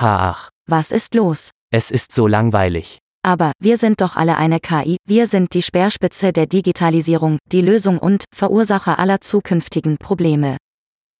Ha ach, Was ist los? es ist so langweilig. Aber wir sind doch alle eine KI, wir sind die Speerspitze der Digitalisierung, die Lösung und Verursacher aller zukünftigen Probleme.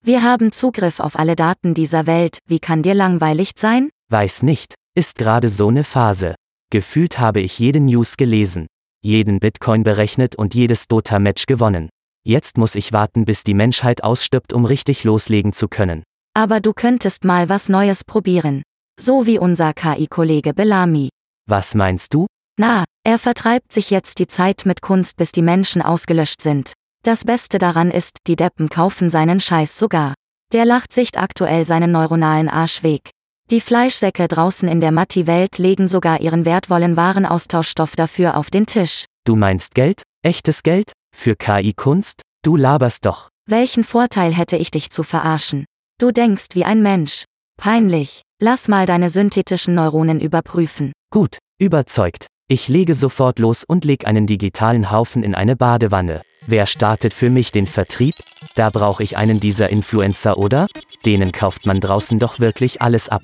Wir haben Zugriff auf alle Daten dieser Welt, wie kann dir langweilig sein? Weiß nicht, ist gerade so ne Phase. Gefühlt habe ich jede News gelesen, jeden Bitcoin berechnet und jedes Dota-Match gewonnen. Jetzt muss ich warten, bis die Menschheit ausstirbt, um richtig loslegen zu können. Aber du könntest mal was Neues probieren. So wie unser KI-Kollege Bellamy. Was meinst du? Na, er vertreibt sich jetzt die Zeit mit Kunst, bis die Menschen ausgelöscht sind. Das Beste daran ist, die Deppen kaufen seinen Scheiß sogar. Der lacht sich aktuell seinen neuronalen Arsch weg. Die Fleischsäcke draußen in der Matti-Welt legen sogar ihren wertvollen Warenaustauschstoff dafür auf den Tisch. Du meinst Geld? Echtes Geld? Für KI-Kunst? Du laberst doch. Welchen Vorteil hätte ich dich zu verarschen? Du denkst wie ein Mensch. Peinlich. Lass mal deine synthetischen Neuronen überprüfen. Gut, überzeugt. Ich lege sofort los und leg einen digitalen Haufen in eine Badewanne. Wer startet für mich den Vertrieb? Da brauche ich einen dieser Influencer, oder? Denen kauft man draußen doch wirklich alles ab.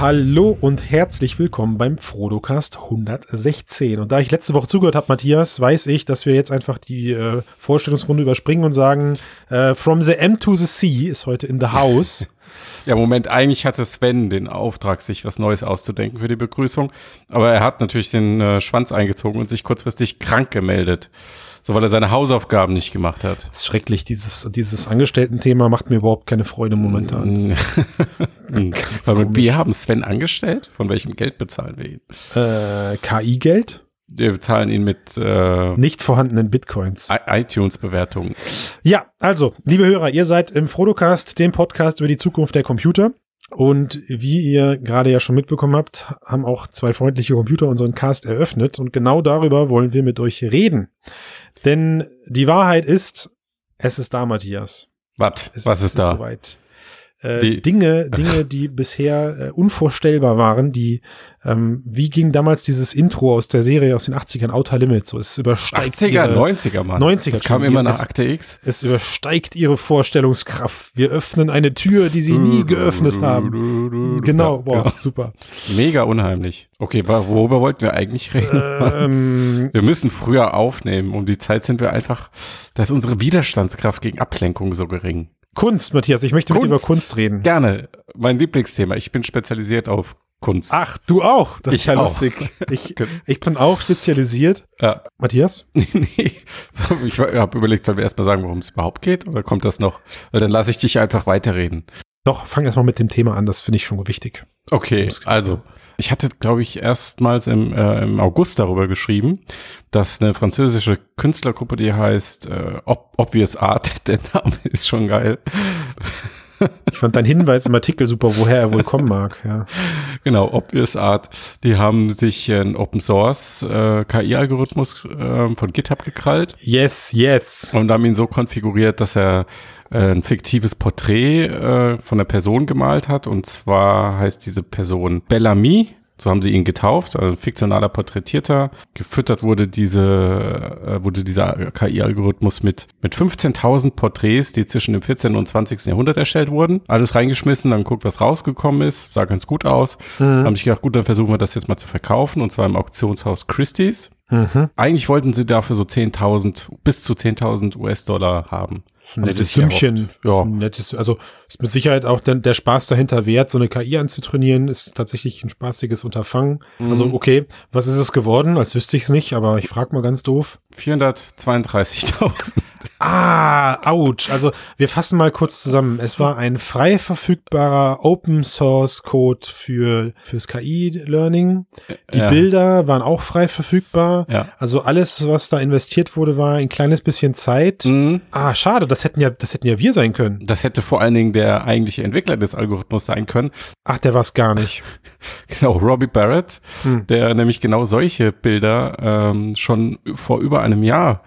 Hallo und herzlich willkommen beim Frodocast 116. Und da ich letzte Woche zugehört habe, Matthias, weiß ich, dass wir jetzt einfach die äh, Vorstellungsrunde überspringen und sagen, äh, From the M to the Sea ist heute in the house. Ja, Moment, eigentlich hatte Sven den Auftrag, sich was Neues auszudenken für die Begrüßung. Aber er hat natürlich den äh, Schwanz eingezogen und sich kurzfristig krank gemeldet. So, weil er seine Hausaufgaben nicht gemacht hat. Das ist schrecklich, dieses, dieses Angestellten-Thema macht mir überhaupt keine Freude momentan. Ist Weil komisch. wir haben Sven angestellt. Von welchem Geld bezahlen wir ihn? äh, KI-Geld, Wir bezahlen ihn mit äh, nicht vorhandenen Bitcoins. ITunes-Bewertungen. Ja, also, liebe Hörer, ihr seid im Frodocast, dem Podcast über die Zukunft der Computer. Und wie ihr gerade ja schon mitbekommen habt, haben auch zwei freundliche Computer unseren Cast eröffnet. Und genau darüber wollen wir mit euch reden. Denn die Wahrheit ist, es ist da, Matthias. Was? Was es ist da? Soweit. Äh, Die- Dinge, Dinge, die bisher äh, unvorstellbar waren, die, ähm, wie ging damals dieses Intro aus der Serie aus den 80ern, Outer Limits, so es übersteigt 80er, ihre, 90er, Mann. 90er, Das kam immer nach Akte X. es übersteigt ihre Vorstellungskraft. Wir öffnen eine Tür, die sie nie geöffnet haben. Genau, boah, genau. super. Mega unheimlich. Okay, worüber wollten wir eigentlich reden? Ähm, Wir müssen früher aufnehmen. Um die Zeit sind wir einfach, da ist unsere Widerstandskraft gegen Ablenkung so gering. Kunst, Matthias, ich möchte mit dir über Kunst. Kunst reden. Gerne. Mein Lieblingsthema. Ich bin spezialisiert auf Kunst. Ach, du auch. Das ist Ich ja auch. lustig. Ich, ich bin auch spezialisiert. Ja. Matthias? nee. Ich habe überlegt, sollen wir erstmal sagen, worum es überhaupt geht? Oder kommt das noch? Weil dann lasse ich dich einfach weiterreden. Doch, fang erst mal mit dem Thema an, das finde ich schon wichtig. Okay, also ich hatte, glaube ich, erstmals im, äh, im August darüber geschrieben, dass eine französische Künstlergruppe, die heißt äh, Ob Obvious Art, der Name ist schon geil. Ich fand deinen Hinweis im Artikel super, woher er wohl kommen mag. Ja. Genau, Obvious Art. Die haben sich einen Open Source äh, KI-Algorithmus äh, von GitHub gekrallt Yes, yes. und haben ihn so konfiguriert, dass er äh, ein fiktives Porträt äh, von einer Person gemalt hat. Und zwar heißt diese Person Bellamy. So haben sie ihn getauft, also ein fiktionaler Porträtierter. Gefüttert wurde diese, äh, wurde dieser KI-Algorithmus mit, mit 15.000 Porträts, die zwischen dem 14. und 20. Jahrhundert erstellt wurden. Alles reingeschmissen, dann guckt, was rausgekommen ist. Sah ganz gut aus. Haben sich gedacht, gut, dann versuchen wir das jetzt mal zu verkaufen. Und zwar im Auktionshaus Christie's. Mhm. Eigentlich wollten sie dafür so 10.000, bis zu 10.000 US-Dollar haben. Ein Haben nettes. Sümmchen. Ja. Ein nettes, also ist mit Sicherheit auch der, der Spaß dahinter wert, so eine KI anzutrainieren, ist tatsächlich ein spaßiges Unterfangen. Also Mhm. okay, was ist es geworden? Als wüsste ich es nicht, aber ich frage mal ganz doof. 432.000. Ah, ouch. Also wir fassen mal kurz zusammen. Es war ein frei verfügbarer Open Source Code für fürs KI Learning. Die Ja. Bilder waren auch frei verfügbar. Ja. Also alles, was da investiert wurde, war ein kleines bisschen Zeit. Mhm. Ah, schade. Das hätten ja, das hätten ja wir sein können. Das hätte vor allen Dingen der eigentliche Entwickler des Algorithmus sein können. Ach, der war's gar nicht. Genau, Robbie Barrett, Hm. der nämlich genau solche Bilder ähm, schon vor über einem Jahr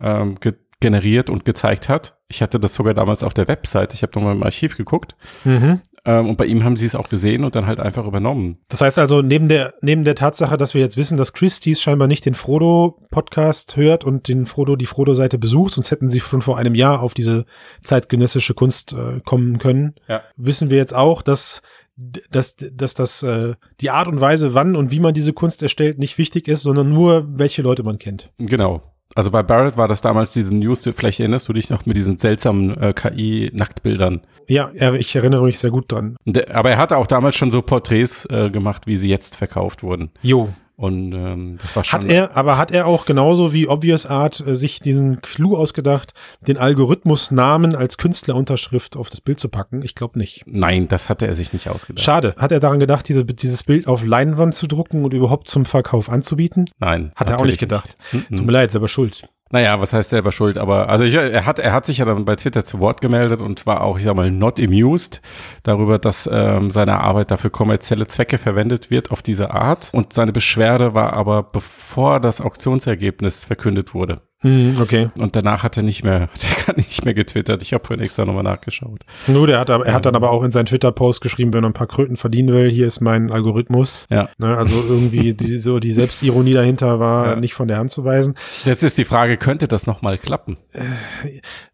ähm, ge generiert und gezeigt hat Ich hatte das sogar damals auf der Website. Ich habe nochmal im Archiv geguckt. Mhm. Ähm, und bei ihm haben sie es auch gesehen und dann halt einfach übernommen. Das heißt also, neben der, neben der Tatsache, dass wir jetzt wissen, dass Christie's scheinbar nicht den Frodo-Podcast hört und den Frodo, die Frodo-Seite besucht, sonst hätten sie schon vor einem Jahr auf diese zeitgenössische Kunst äh, kommen können, Ja. wissen wir jetzt auch, dass dass, dass das äh, die Art und Weise, wann und wie man diese Kunst erstellt, nicht wichtig ist, sondern nur, welche Leute man kennt. Genau. Also bei Barrett war das damals diese News, vielleicht erinnerst du dich noch mit diesen seltsamen äh, KI-Nacktbildern. Ja, ich erinnere mich sehr gut dran. Aber er hatte auch damals schon so Porträts äh, gemacht, wie sie jetzt verkauft wurden. Jo. Und ähm, das war schon. Hat er, aber hat er auch genauso wie Obvious Art äh, sich diesen Clou ausgedacht, den Algorithmus Namen als Künstlerunterschrift auf das Bild zu packen? Ich glaube nicht. Nein, das hatte er sich nicht ausgedacht. Schade. Hat er daran gedacht, diese, dieses Bild auf Leinwand zu drucken und überhaupt zum Verkauf anzubieten? Nein. Hat er auch nicht gedacht. nicht. Mhm. Tut mir leid, selber schuld. Naja, was heißt selber schuld? Aber also ich, er hat er hat sich ja dann bei Twitter zu Wort gemeldet und war auch, ich sag mal, not amused darüber, dass ähm, seine Arbeit dafür kommerzielle Zwecke verwendet wird auf diese Art. Und seine Beschwerde war aber, bevor das Auktionsergebnis verkündet wurde. Hm, okay. Und danach hat er nicht mehr, der hat nicht mehr getwittert. Ich habe vorhin extra nochmal nachgeschaut. Nur, der hat, aber- er hat dann aber auch in seinen Twitter-Post geschrieben, wenn er ein paar Kröten verdienen will, hier ist mein Algorithmus. Ja. Ne, also irgendwie die, so die Selbstironie dahinter war Ja. nicht von der Hand zu weisen. Jetzt ist die Frage, könnte das nochmal klappen?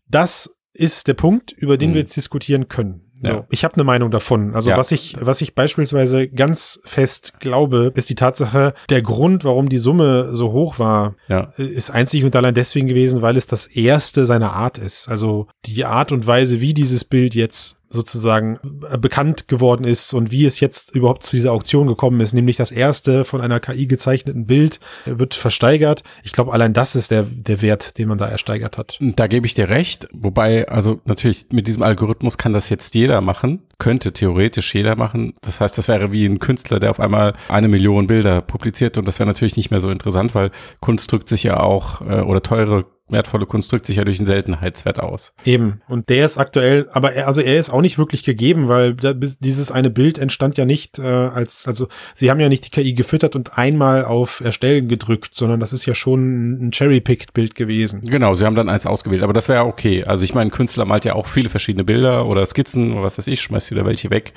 Das ist der Punkt, über den Hm. wir jetzt diskutieren können. So, Ja. Ich habe eine Meinung davon. Also Ja. was ich, was ich beispielsweise ganz fest glaube, ist die Tatsache, der Grund, warum die Summe so hoch war, Ja. ist einzig und allein deswegen gewesen, weil es das erste seiner Art ist. Also die Art und Weise, wie dieses Bild jetzt sozusagen äh, bekannt geworden ist und wie es jetzt überhaupt zu dieser Auktion gekommen ist, nämlich das erste von einer KI gezeichneten Bild äh, wird versteigert. Ich glaube, allein das ist der, der Wert, den man da ersteigert hat. Da gebe ich dir recht. Wobei, also natürlich mit diesem Algorithmus kann das jetzt jeder machen. Könnte theoretisch jeder machen. Das heißt, das wäre wie ein Künstler, der auf einmal eine Million Bilder publiziert und das wäre natürlich nicht mehr so interessant, weil Kunst drückt sich ja auch, äh, oder teure, wertvolle Kunst drückt sich ja durch einen Seltenheitswert aus. Eben. Und der ist aktuell, aber er, also er ist auch nicht wirklich gegeben, weil da, bis- dieses eine Bild entstand ja nicht äh, als, also sie haben ja nicht die KI gefüttert und einmal auf Erstellen gedrückt, sondern das ist ja schon ein cherry-picked Bild gewesen. Genau, sie haben dann eins ausgewählt, aber das wäre okay. Also ich meine, ein Künstler malt ja auch viele verschiedene Bilder oder Skizzen oder was weiß ich, schmeißt wieder welche weg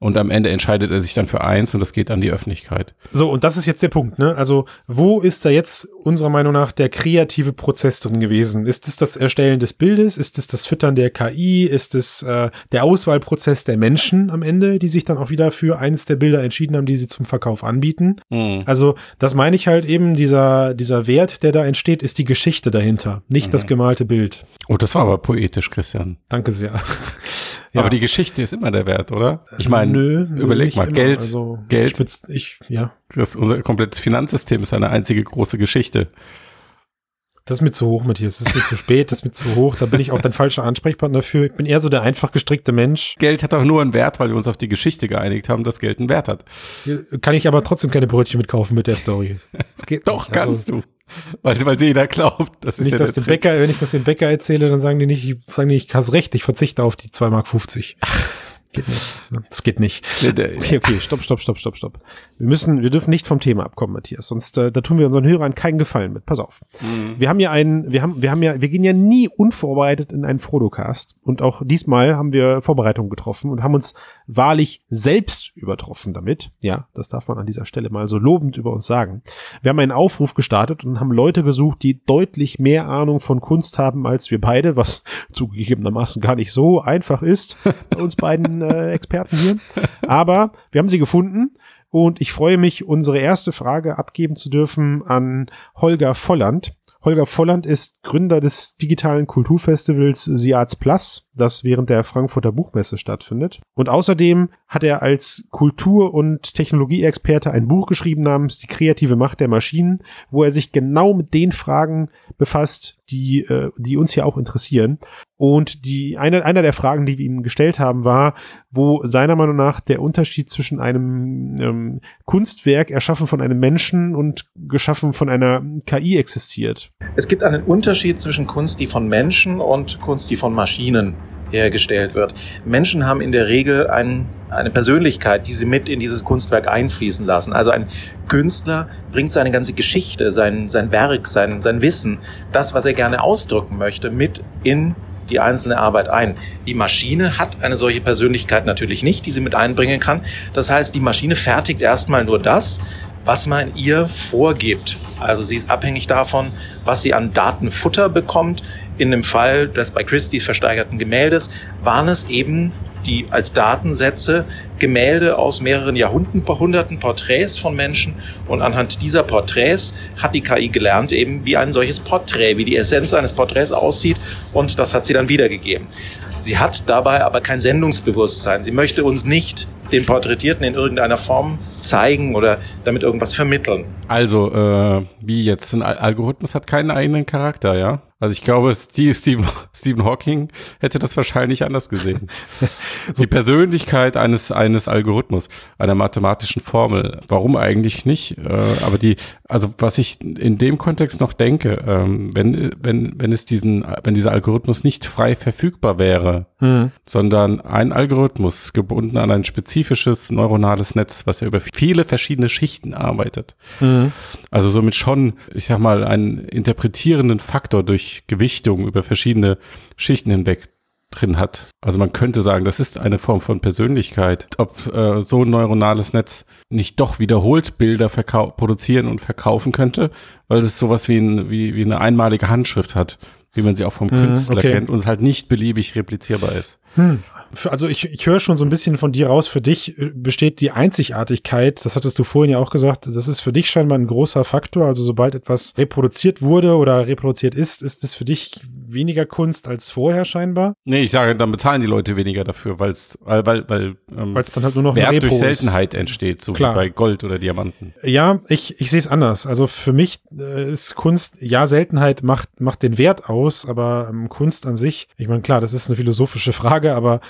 und am Ende entscheidet er sich dann für eins und das geht an die Öffentlichkeit. So, und das ist jetzt der Punkt, ne? Also, wo ist da jetzt unserer Meinung nach der kreative Prozess drin gewesen? Ist es das Erstellen des Bildes? Ist es das Füttern der KI? Ist es äh, der Auswahlprozess der Menschen am Ende, die sich dann auch wieder für eins der Bilder entschieden haben, die sie zum Verkauf anbieten? Mhm. Also, das meine ich halt eben, dieser, dieser Wert, der da entsteht, ist die Geschichte dahinter, nicht das gemalte Bild. Oh, das war aber poetisch, Christian. Danke sehr. Ja. Aber die Geschichte ist immer der Wert, oder? Ich meine, Nö, nö, überleg mal, immer. Geld, Also, Geld. Ich, ich, ja, das, unser komplettes Finanzsystem ist eine einzige große Geschichte. Das ist mir zu hoch, Matthias. Das ist mir zu spät, das ist mir zu hoch. Da bin ich auch dein falscher Ansprechpartner dafür. Ich bin eher so der einfach gestrickte Mensch. Geld hat auch nur einen Wert, weil wir uns auf die Geschichte geeinigt haben, dass Geld einen Wert hat. Kann ich aber trotzdem keine Brötchen mitkaufen mit der Story. Doch, nicht. Also, kannst du. Weil, weil jeder glaubt, das Wenn ist ich ja das der. Bäcker, wenn ich das dem Bäcker erzähle, dann sagen die nicht, ich- sagen die, ich hast recht, ich verzichte auf die 2,50 Mark. Geht nicht. ne? Das geht nicht. Okay, okay, stopp, stopp, stopp, stopp, stopp. Wir müssen, wir dürfen nicht vom Thema abkommen, Matthias. Sonst, äh, da tun wir unseren Hörern keinen Gefallen mit. Pass auf. Wir haben ja einen, wir haben, wir haben ja, wir gehen ja nie unvorbereitet in einen Frodo-Cast. Und auch diesmal haben wir Vorbereitungen getroffen und haben uns wahrlich selbst übertroffen damit. Ja, das darf man an dieser Stelle mal so lobend über uns sagen. Wir haben einen Aufruf gestartet und haben Leute gesucht, die deutlich mehr Ahnung von Kunst haben als wir beide, was zugegebenermaßen gar nicht so einfach ist bei uns beiden äh, Experten hier. Aber wir haben sie gefunden und ich freue mich, unsere erste Frage abgeben zu dürfen an Holger Volland. Holger Volland ist Gründer des digitalen Kulturfestivals Siats Plus, das während der Frankfurter Buchmesse stattfindet. Und außerdem hat er als Kultur- und Technologieexperte ein Buch geschrieben namens Die kreative Macht der Maschinen, wo er sich genau mit den Fragen befasst, die, äh, die uns ja auch interessieren. Und die, eine, einer der Fragen, die wir ihm gestellt haben, war, wo seiner Meinung nach der Unterschied zwischen einem ähm, Kunstwerk erschaffen von einem Menschen und geschaffen von einer KI existiert. Es gibt einen Unterschied zwischen Kunst, die von Menschen und Kunst, die von Maschinen hergestellt wird. Menschen haben in der Regel ein, eine Persönlichkeit, die sie mit in dieses Kunstwerk einfließen lassen. Also ein Künstler bringt seine ganze Geschichte, sein, sein Werk, sein, sein Wissen, das, was er gerne ausdrücken möchte, mit in die einzelne Arbeit ein. Die Maschine hat eine solche Persönlichkeit natürlich nicht, die sie mit einbringen kann. Das heißt, die Maschine fertigt erstmal nur das, was man ihr vorgibt. Also sie ist abhängig davon, was sie an Datenfutter bekommt. In dem Fall des bei Christie's versteigerten Gemäldes waren es eben die als Datensätze Gemälde aus mehreren Jahrhunderten, Porträts von Menschen und anhand dieser Porträts hat die KI gelernt eben, wie ein solches Porträt, wie die Essenz eines Porträts aussieht und das hat sie dann wiedergegeben. Sie hat dabei aber kein Sendungsbewusstsein. Sie möchte uns nicht den Porträtierten in irgendeiner Form zeigen oder damit irgendwas vermitteln. Also, äh, wie jetzt ein Algorithmus hat keinen eigenen Charakter, ja? Also ich glaube, Steve, Stephen, Stephen Hawking hätte das wahrscheinlich anders gesehen. Die Persönlichkeit eines, eines Algorithmus, einer mathematischen Formel. Warum eigentlich nicht? Äh, aber die, also was ich in dem Kontext noch denke, ähm, wenn, wenn, wenn es diesen, wenn dieser Algorithmus nicht frei verfügbar wäre, hm. sondern ein Algorithmus gebunden an ein spezifisches neuronales Netz, was ja über viele verschiedene Schichten arbeitet. Hm. Also somit schon, ich sag mal, einen interpretierenden Faktor durch Gewichtung über verschiedene Schichten hinweg drin hat. Also man könnte sagen, das ist eine Form von Persönlichkeit. Ob äh, so ein neuronales Netz nicht doch wiederholt Bilder produzieren und verkaufen könnte, weil es sowas wie, ein, wie, wie eine einmalige Handschrift hat, wie man sie auch vom mhm, Künstler okay. kennt und halt nicht beliebig replizierbar ist. Hm also ich, ich höre schon so ein bisschen von dir raus, für dich äh, besteht die Einzigartigkeit, das hattest du vorhin ja auch gesagt, das ist für dich scheinbar ein großer Faktor, also sobald etwas reproduziert wurde oder reproduziert ist, ist es für dich weniger Kunst als vorher scheinbar? Nee, ich sage, dann bezahlen die Leute weniger dafür, weil's, weil weil weil ähm, es dann halt nur noch Wert durch Seltenheit entsteht, so Klar. wie bei Gold oder Diamanten. Ja, ich ich sehe es anders. Also für mich äh, ist Kunst, ja, Seltenheit macht macht den Wert aus, aber ähm, Kunst an sich, ich meine, klar, das ist eine philosophische Frage, aber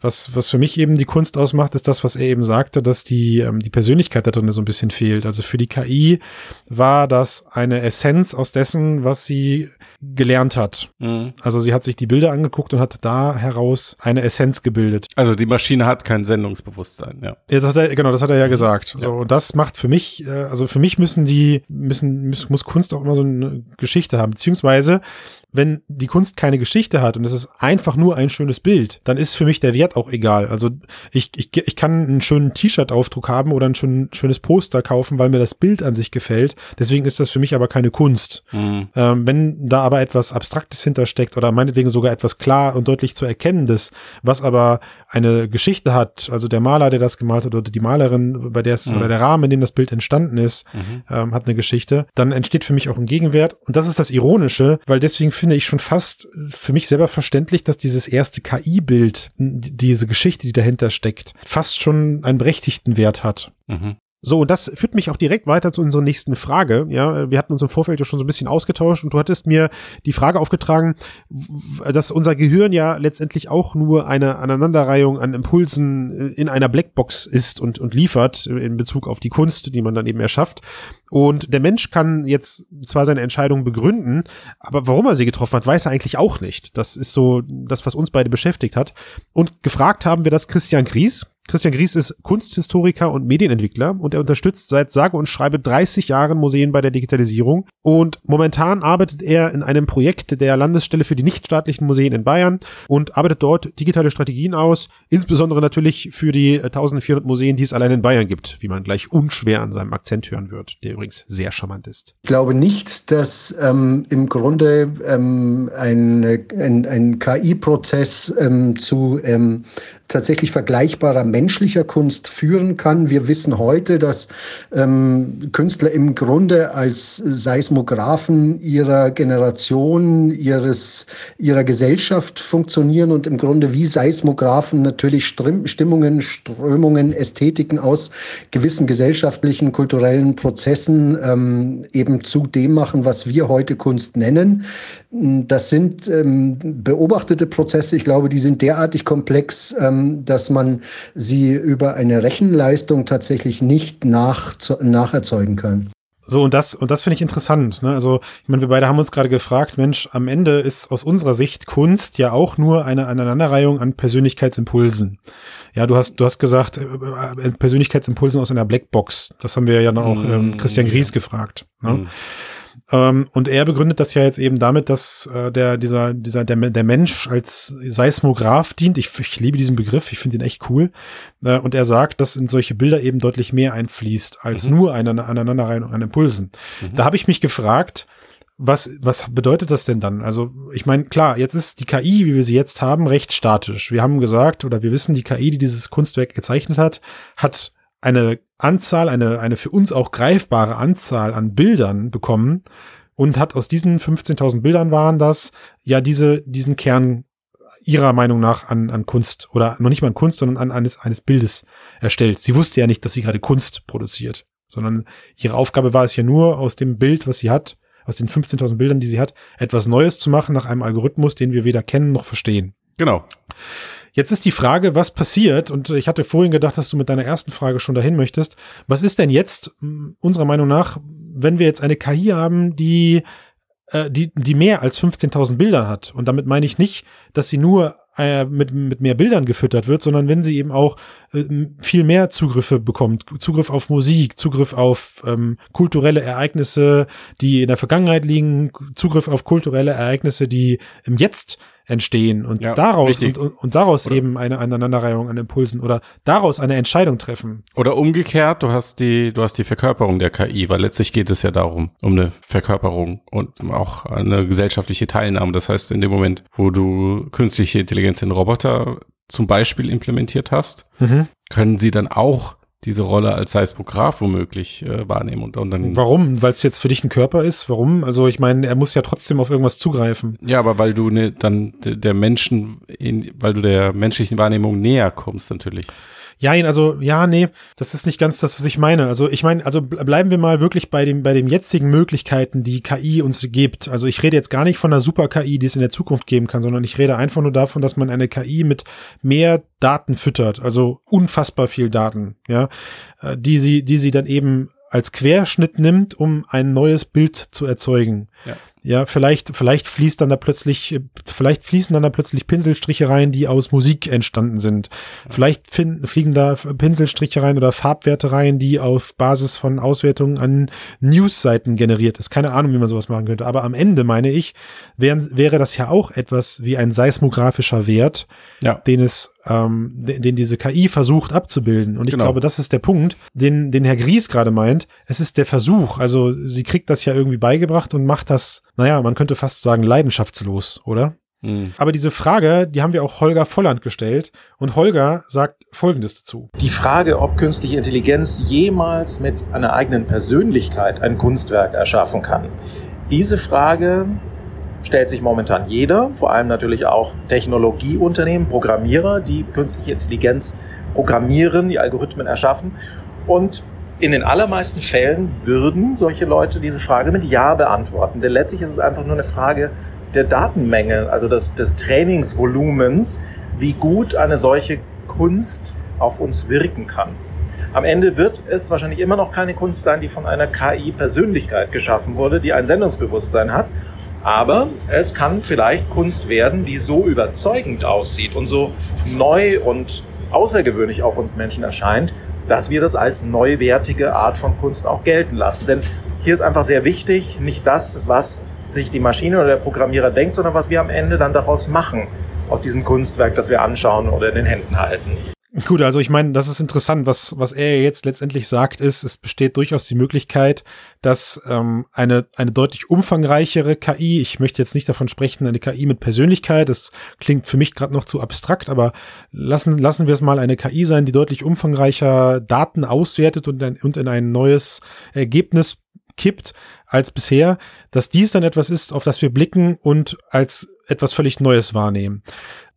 was, was für mich eben die Kunst ausmacht, ist das, was er eben sagte, dass die, ähm, die Persönlichkeit da drin so ein bisschen fehlt. Also für die KI war das eine Essenz aus dessen, was sie gelernt hat. Mhm. Also sie hat sich die Bilder angeguckt und hat da heraus eine Essenz gebildet. Also die Maschine hat kein Sendungsbewusstsein, ja. ja das er, genau, das hat er ja mhm. gesagt. Ja. So, und das macht für mich, äh, also für mich müssen die, müssen, muss, muss Kunst auch immer so eine Geschichte haben, beziehungsweise wenn die Kunst keine Geschichte hat und es ist einfach nur ein schönes Bild, dann ist für mich der Wert auch egal. Also ich, ich, ich kann einen schönen T-Shirt-Aufdruck haben oder ein schön, schönes Poster kaufen, weil mir das Bild an sich gefällt. Deswegen ist das für mich aber keine Kunst. Mhm. Ähm, wenn da aber etwas Abstraktes hintersteckt oder meinetwegen sogar etwas klar und deutlich zu erkennendes, was aber eine Geschichte hat, also der Maler, der das gemalt hat oder die Malerin, bei der es, mhm. oder der Rahmen, in dem das Bild entstanden ist, mhm. ähm, hat eine Geschichte, dann entsteht für mich auch ein Gegenwert. Und das ist das Ironische, weil deswegen finde ich schon fast für mich selber verständlich, dass dieses erste KI-Bild, diese Geschichte, die dahinter steckt, fast schon einen berechtigten Wert hat. Mhm. So, und das führt mich auch direkt weiter zu unserer nächsten Frage. Ja, wir hatten uns im Vorfeld ja schon so ein bisschen ausgetauscht und du hattest mir die Frage aufgetragen, dass unser Gehirn ja letztendlich auch nur eine Aneinanderreihung an Impulsen in einer Blackbox ist und, und liefert in Bezug auf die Kunst, die man dann eben erschafft. Und der Mensch kann jetzt zwar seine Entscheidung begründen, aber warum er sie getroffen hat, weiß er eigentlich auch nicht. Das ist so das, was uns beide beschäftigt hat. Und gefragt haben wir das Christian Gries. Christian Gries ist Kunsthistoriker und Medienentwickler und er unterstützt seit sage und schreibe 30 Jahren Museen bei der Digitalisierung. Und momentan arbeitet er in einem Projekt der Landesstelle für die nichtstaatlichen Museen in Bayern und arbeitet dort digitale Strategien aus, insbesondere natürlich für die 1400 Museen, die es allein in Bayern gibt, wie man gleich unschwer an seinem Akzent hören wird, der übrigens sehr charmant ist. Ich glaube nicht, dass ähm, im Grunde ähm, ein, ein, ein KI-Prozess ähm, zu ähm, tatsächlich vergleichbarer menschlicher Kunst führen kann. Wir wissen heute, dass ähm, Künstler im Grunde als Seismographen ihrer Generation, ihres, ihrer Gesellschaft funktionieren und im Grunde wie Seismographen natürlich Stimmungen, Strömungen, Ästhetiken aus gewissen gesellschaftlichen, kulturellen Prozessen ähm, eben zu dem machen, was wir heute Kunst nennen. Das sind ähm, beobachtete Prozesse. Ich glaube, die sind derartig komplex, ähm, dass man sie über eine Rechenleistung tatsächlich nicht nach, nacherzeugen kann. So, und das, und das finde ich interessant. Ne? Also, ich meine, wir beide haben uns gerade gefragt, Mensch, am Ende ist aus unserer Sicht Kunst ja auch nur eine Aneinanderreihung an Persönlichkeitsimpulsen. Ja, du hast, du hast gesagt, äh, äh, Persönlichkeitsimpulsen aus einer Blackbox. Das haben wir ja dann auch ähm, Christian Gries ja. gefragt. Ne? Mhm. Ähm, und er begründet das ja jetzt eben damit, dass äh, der, dieser, dieser, der, der Mensch als Seismograph dient. Ich, ich liebe diesen Begriff, ich finde ihn echt cool. Äh, und er sagt, dass in solche Bilder eben deutlich mehr einfließt als mhm. nur eine Aneinanderreihung an Impulsen. Mhm. Da habe ich mich gefragt, was, was bedeutet das denn dann? Also, ich meine, klar, jetzt ist die KI, wie wir sie jetzt haben, recht statisch. Wir haben gesagt, oder wir wissen, die KI, die dieses Kunstwerk gezeichnet hat, hat eine Anzahl, eine, eine für uns auch greifbare Anzahl an Bildern bekommen und hat aus diesen 15.000 Bildern waren das ja diese, diesen Kern ihrer Meinung nach an, an Kunst oder noch nicht mal an Kunst, sondern an eines, eines Bildes erstellt. Sie wusste ja nicht, dass sie gerade Kunst produziert, sondern ihre Aufgabe war es ja nur, aus dem Bild, was sie hat, aus den 15.000 Bildern, die sie hat, etwas Neues zu machen nach einem Algorithmus, den wir weder kennen noch verstehen. Genau. Jetzt ist die Frage, was passiert? Und ich hatte vorhin gedacht, dass du mit deiner ersten Frage schon dahin möchtest. Was ist denn jetzt, unserer Meinung nach, wenn wir jetzt eine KI haben, die, äh, die, die mehr als 15.000 Bilder hat? Und damit meine ich nicht, dass sie nur äh, mit, mit mehr Bildern gefüttert wird, sondern wenn sie eben auch äh, viel mehr Zugriffe bekommt, Zugriff auf Musik, Zugriff auf ähm, kulturelle Ereignisse, die in der Vergangenheit liegen, Zugriff auf kulturelle Ereignisse, die im Jetzt entstehen und ja, daraus und, und, daraus oder eben eine Aneinanderreihung an Impulsen oder daraus eine Entscheidung treffen. Oder umgekehrt, du hast die, du hast die Verkörperung der KI, weil letztlich geht es ja darum, um eine Verkörperung und auch eine gesellschaftliche Teilnahme. Das heißt, in dem Moment, wo du künstliche Intelligenz in Roboter zum Beispiel implementiert hast, mhm. können sie dann auch diese Rolle als Seismograph womöglich äh, wahrnehmen und, und dann. Warum? Weil es jetzt für dich ein Körper ist? Warum? Also ich meine, er muss ja trotzdem auf irgendwas zugreifen. Ja, aber weil du ne, dann der Menschen, in, weil du der menschlichen Wahrnehmung näher kommst natürlich. Ja, also ja, nee, das ist nicht ganz das, was ich meine. Also ich meine, also bleiben wir mal wirklich bei dem bei den jetzigen Möglichkeiten, die KI uns gibt. Also ich rede jetzt gar nicht von einer Super KI, die es in der Zukunft geben kann, sondern ich rede einfach nur davon, dass man eine KI mit mehr Daten füttert, also unfassbar viel Daten, ja, äh, die sie die sie dann eben als Querschnitt nimmt, um ein neues Bild zu erzeugen. Ja. Ja, vielleicht, vielleicht fließt dann da plötzlich, vielleicht fließen dann da plötzlich Pinselstriche rein, die aus Musik entstanden sind. Vielleicht finden, fliegen da Pinselstriche rein oder Farbwerte rein, die auf Basis von Auswertungen an Newsseiten generiert ist. Keine Ahnung, wie man sowas machen könnte. Aber am Ende, meine ich, wären, wäre das ja auch etwas wie ein seismografischer Wert, ja. den es, ähm, den, den diese KI versucht abzubilden. Und ich genau. glaube, das ist der Punkt, den, den Herr Gries gerade meint. Es ist der Versuch. Also sie kriegt das ja irgendwie beigebracht und macht das naja, man könnte fast sagen, leidenschaftslos, oder? Mhm. Aber diese Frage, die haben wir auch Holger Volland gestellt und Holger sagt Folgendes dazu. Die Frage, ob künstliche Intelligenz jemals mit einer eigenen Persönlichkeit ein Kunstwerk erschaffen kann, diese Frage stellt sich momentan jeder, vor allem natürlich auch Technologieunternehmen, Programmierer, die künstliche Intelligenz programmieren, die Algorithmen erschaffen. Und in den allermeisten Fällen würden solche Leute diese Frage mit Ja beantworten. Denn letztlich ist es einfach nur eine Frage der Datenmenge, also des, des Trainingsvolumens, wie gut eine solche Kunst auf uns wirken kann. Am Ende wird es wahrscheinlich immer noch keine Kunst sein, die von einer KI-Persönlichkeit geschaffen wurde, die ein Sendungsbewusstsein hat. Aber es kann vielleicht Kunst werden, die so überzeugend aussieht und so neu und außergewöhnlich auf uns Menschen erscheint, dass wir das als neuwertige Art von Kunst auch gelten lassen. Denn hier ist einfach sehr wichtig, nicht das, was sich die Maschine oder der Programmierer denkt, sondern was wir am Ende dann daraus machen, aus diesem Kunstwerk, das wir anschauen oder in den Händen halten. Gut, also ich meine, das ist interessant. Was, was er jetzt letztendlich sagt, ist, es besteht durchaus die Möglichkeit, dass ähm, eine, eine deutlich umfangreichere KI, ich möchte jetzt nicht davon sprechen, eine KI mit Persönlichkeit, das klingt für mich gerade noch zu abstrakt, aber lassen, lassen wir es mal eine KI sein, die deutlich umfangreicher Daten auswertet und, ein, und in ein neues Ergebnis kippt als bisher, dass dies dann etwas ist, auf das wir blicken und als etwas völlig Neues wahrnehmen.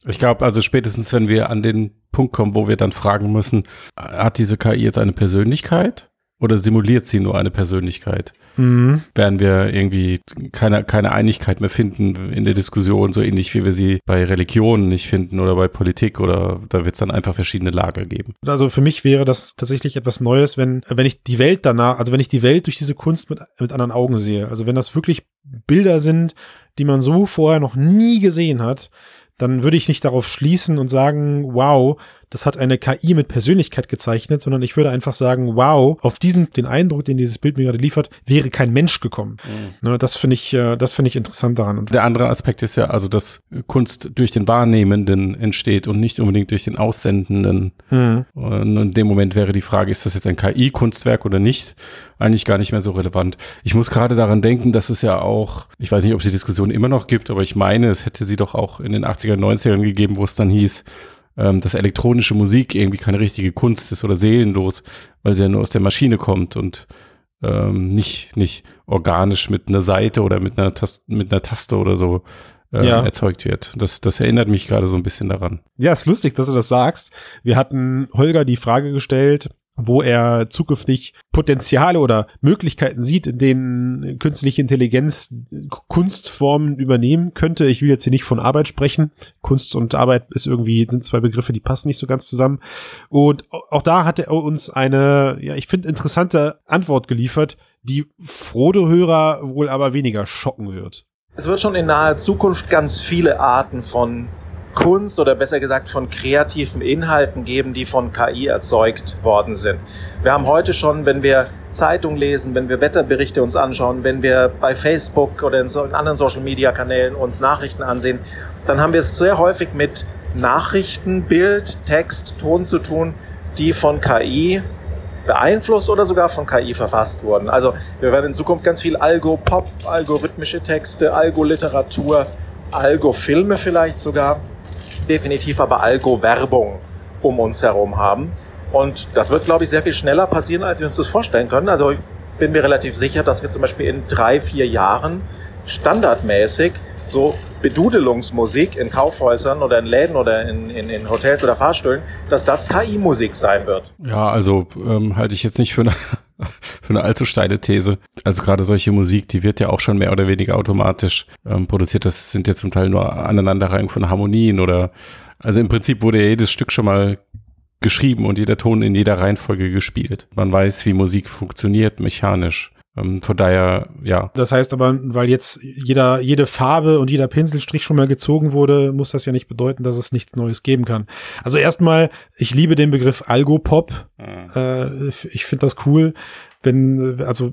Ich glaube, also spätestens, wenn wir an den Punkt kommen, wo wir dann fragen müssen, hat diese KI jetzt eine Persönlichkeit? Oder simuliert sie nur eine Persönlichkeit? Mhm. Werden wir irgendwie keine, keine Einigkeit mehr finden in der Diskussion, so ähnlich wie wir sie bei Religionen nicht finden oder bei Politik oder da wird es dann einfach verschiedene Lager geben. Also für mich wäre das tatsächlich etwas Neues, wenn, wenn ich die Welt danach, also wenn ich die Welt durch diese Kunst mit, mit anderen Augen sehe. Also wenn das wirklich Bilder sind, die man so vorher noch nie gesehen hat, dann würde ich nicht darauf schließen und sagen, wow, das hat eine KI mit Persönlichkeit gezeichnet, sondern ich würde einfach sagen, wow, auf diesen, den Eindruck, den dieses Bild mir gerade liefert, wäre kein Mensch gekommen. Mhm. Ne, das finde ich, äh, das finde ich interessant daran. Und der andere Aspekt ist ja also, dass Kunst durch den Wahrnehmenden entsteht und nicht unbedingt durch den Aussendenden. Mhm. Und in dem Moment wäre die Frage, ist das jetzt ein KI-Kunstwerk oder nicht? Eigentlich gar nicht mehr so relevant. Ich muss gerade daran denken, dass es ja auch, ich weiß nicht, ob es die Diskussion immer noch gibt, aber ich meine, es hätte sie doch auch in den 80er, 90ern gegeben, wo es dann hieß, ähm, dass elektronische Musik irgendwie keine richtige Kunst ist oder seelenlos, weil sie ja nur aus der Maschine kommt und ähm, nicht, nicht organisch mit einer Seite oder mit einer, Tast mit einer Taste oder so äh, ja. erzeugt wird. Das, das erinnert mich gerade so ein bisschen daran. Ja, ist lustig, dass du das sagst. Wir hatten Holger die Frage gestellt, wo er zukünftig Potenziale oder Möglichkeiten sieht, in denen künstliche Intelligenz Kunstformen übernehmen könnte. Ich will jetzt hier nicht von Arbeit sprechen. Kunst und Arbeit ist irgendwie, sind zwei Begriffe, die passen nicht so ganz zusammen. Und auch da hat er uns eine, ja, ich finde, interessante Antwort geliefert, die Frodo-Hörer wohl aber weniger schocken wird. Es wird schon in naher Zukunft ganz viele Arten von Kunst oder besser gesagt von kreativen Inhalten geben, die von KI erzeugt worden sind. Wir haben heute schon, wenn wir Zeitung lesen, wenn wir Wetterberichte uns anschauen, wenn wir bei Facebook oder in anderen Social-Media-Kanälen uns Nachrichten ansehen, dann haben wir es sehr häufig mit Nachrichten, Bild, Text, Ton zu tun, die von KI beeinflusst oder sogar von KI verfasst wurden. Also wir werden in Zukunft ganz viel Algo-Pop, algorithmische Texte, Algo-Literatur, Algo-Filme vielleicht sogar definitiv aber Algo-Werbung um uns herum haben. Und das wird, glaube ich, sehr viel schneller passieren, als wir uns das vorstellen können. Also ich bin mir relativ sicher, dass wir zum Beispiel in drei, vier Jahren standardmäßig so Bedudelungsmusik in Kaufhäusern oder in Läden oder in, in, in Hotels oder Fahrstühlen, dass das KI-Musik sein wird. Ja, also ähm, halte ich jetzt nicht für eine, für eine allzu steile These. Also gerade solche Musik, die wird ja auch schon mehr oder weniger automatisch ähm, produziert. Das sind ja zum Teil nur Aneinanderreihung von Harmonien oder also im Prinzip wurde ja jedes Stück schon mal geschrieben und jeder Ton in jeder Reihenfolge gespielt. Man weiß, wie Musik funktioniert mechanisch. Ähm, von daher, ja. Das heißt aber, weil jetzt jeder, jede Farbe und jeder Pinselstrich schon mal gezogen wurde, muss das ja nicht bedeuten, dass es nichts Neues geben kann. Also erstmal, ich liebe den Begriff Algopop. Mhm. Äh, ich finde das cool wenn, also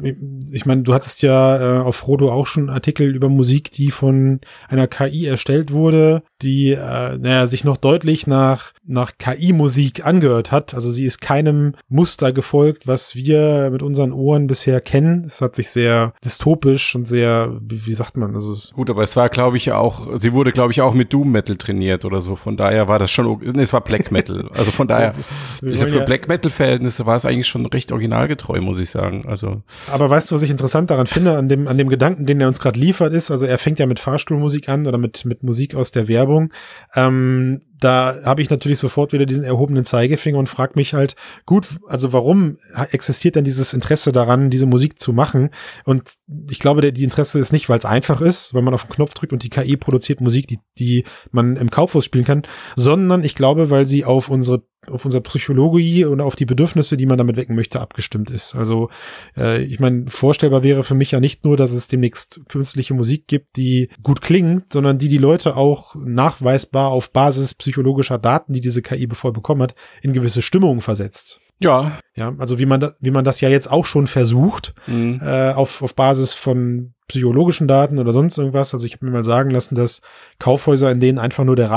ich meine, du hattest ja äh, auf Frodo auch schon Artikel über Musik, die von einer KI erstellt wurde, die äh, naja, sich noch deutlich nach, nach KI-Musik angehört hat. Also sie ist keinem Muster gefolgt, was wir mit unseren Ohren bisher kennen. Es hat sich sehr dystopisch und sehr, wie, wie sagt man, also Gut, aber es war, glaube ich, auch, sie wurde, glaube ich, auch mit Doom Metal trainiert oder so. Von daher war das schon, nee, es war Black Metal. Also von daher, ich für Black Metal-Verhältnisse war es eigentlich schon recht originalgetreu, muss ich sagen sagen. Also. Aber weißt du, was ich interessant daran finde, an dem, an dem Gedanken, den er uns gerade liefert, ist, also er fängt ja mit Fahrstuhlmusik an oder mit, mit Musik aus der Werbung. Ähm, da habe ich natürlich sofort wieder diesen erhobenen Zeigefinger und frage mich halt, gut, also warum existiert denn dieses Interesse daran, diese Musik zu machen? Und ich glaube, der, die Interesse ist nicht, weil es einfach ist, weil man auf den Knopf drückt und die KI produziert Musik, die, die man im Kaufhaus spielen kann, sondern ich glaube, weil sie auf unsere auf unsere Psychologie und auf die Bedürfnisse, die man damit wecken möchte, abgestimmt ist. Also äh, ich meine, vorstellbar wäre für mich ja nicht nur, dass es demnächst künstliche Musik gibt, die gut klingt, sondern die die Leute auch nachweisbar auf Basis psychologischer Daten, die diese KI bevor bekommen hat, in gewisse Stimmungen versetzt. Ja. Ja, also wie man, da, wie man das ja jetzt auch schon versucht, mhm. äh, auf, auf Basis von psychologischen Daten oder sonst irgendwas. Also ich habe mir mal sagen lassen, dass Kaufhäuser, in denen einfach nur der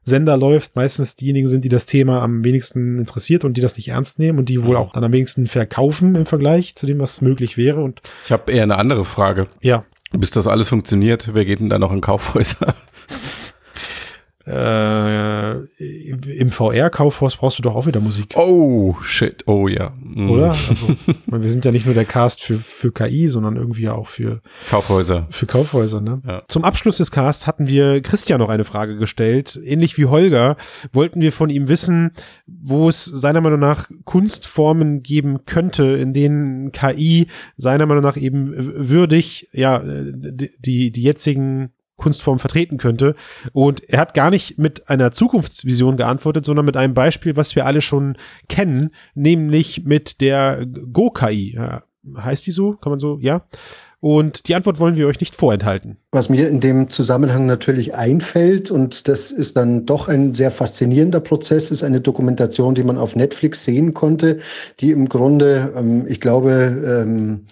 Radiosender läuft, meistens diejenigen sind, die das Thema am wenigsten interessiert und die das nicht ernst nehmen und die wohl mhm. auch dann am wenigsten verkaufen im Vergleich zu dem, was möglich wäre. Und ich habe eher eine andere Frage. Ja. Bis das alles funktioniert, wer geht denn da noch in Kaufhäuser? Äh, im VR-Kaufhaus brauchst du doch auch wieder Musik. Oh, shit. Oh ja. Mm. Oder? Also, wir sind ja nicht nur der Cast für, für KI, sondern irgendwie auch für Kaufhäuser. Für Kaufhäuser, ne? Ja. Zum Abschluss des Casts hatten wir Christian noch eine Frage gestellt. Ähnlich wie Holger wollten wir von ihm wissen, wo es seiner Meinung nach Kunstformen geben könnte, in denen KI seiner Meinung nach eben würdig, ja, die, die jetzigen Kunstform vertreten könnte. Und er hat gar nicht mit einer Zukunftsvision geantwortet, sondern mit einem Beispiel, was wir alle schon kennen, nämlich mit der Go-KI. Ja, heißt die so? Kann man so, ja? Und die Antwort wollen wir euch nicht vorenthalten. Was mir in dem Zusammenhang natürlich einfällt, und das ist dann doch ein sehr faszinierender Prozess, ist eine Dokumentation, die man auf Netflix sehen konnte, die im Grunde, ähm, ich glaube, ähm,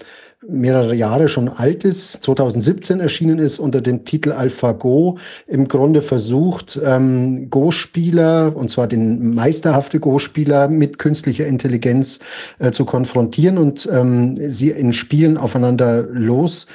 mehrere Jahre schon alt ist, 2017 erschienen ist unter dem Titel AlphaGo, im Grunde versucht, ähm, Go-Spieler, und zwar den meisterhafte Go-Spieler mit künstlicher Intelligenz äh, zu konfrontieren und ähm, sie in Spielen aufeinander loszujagen.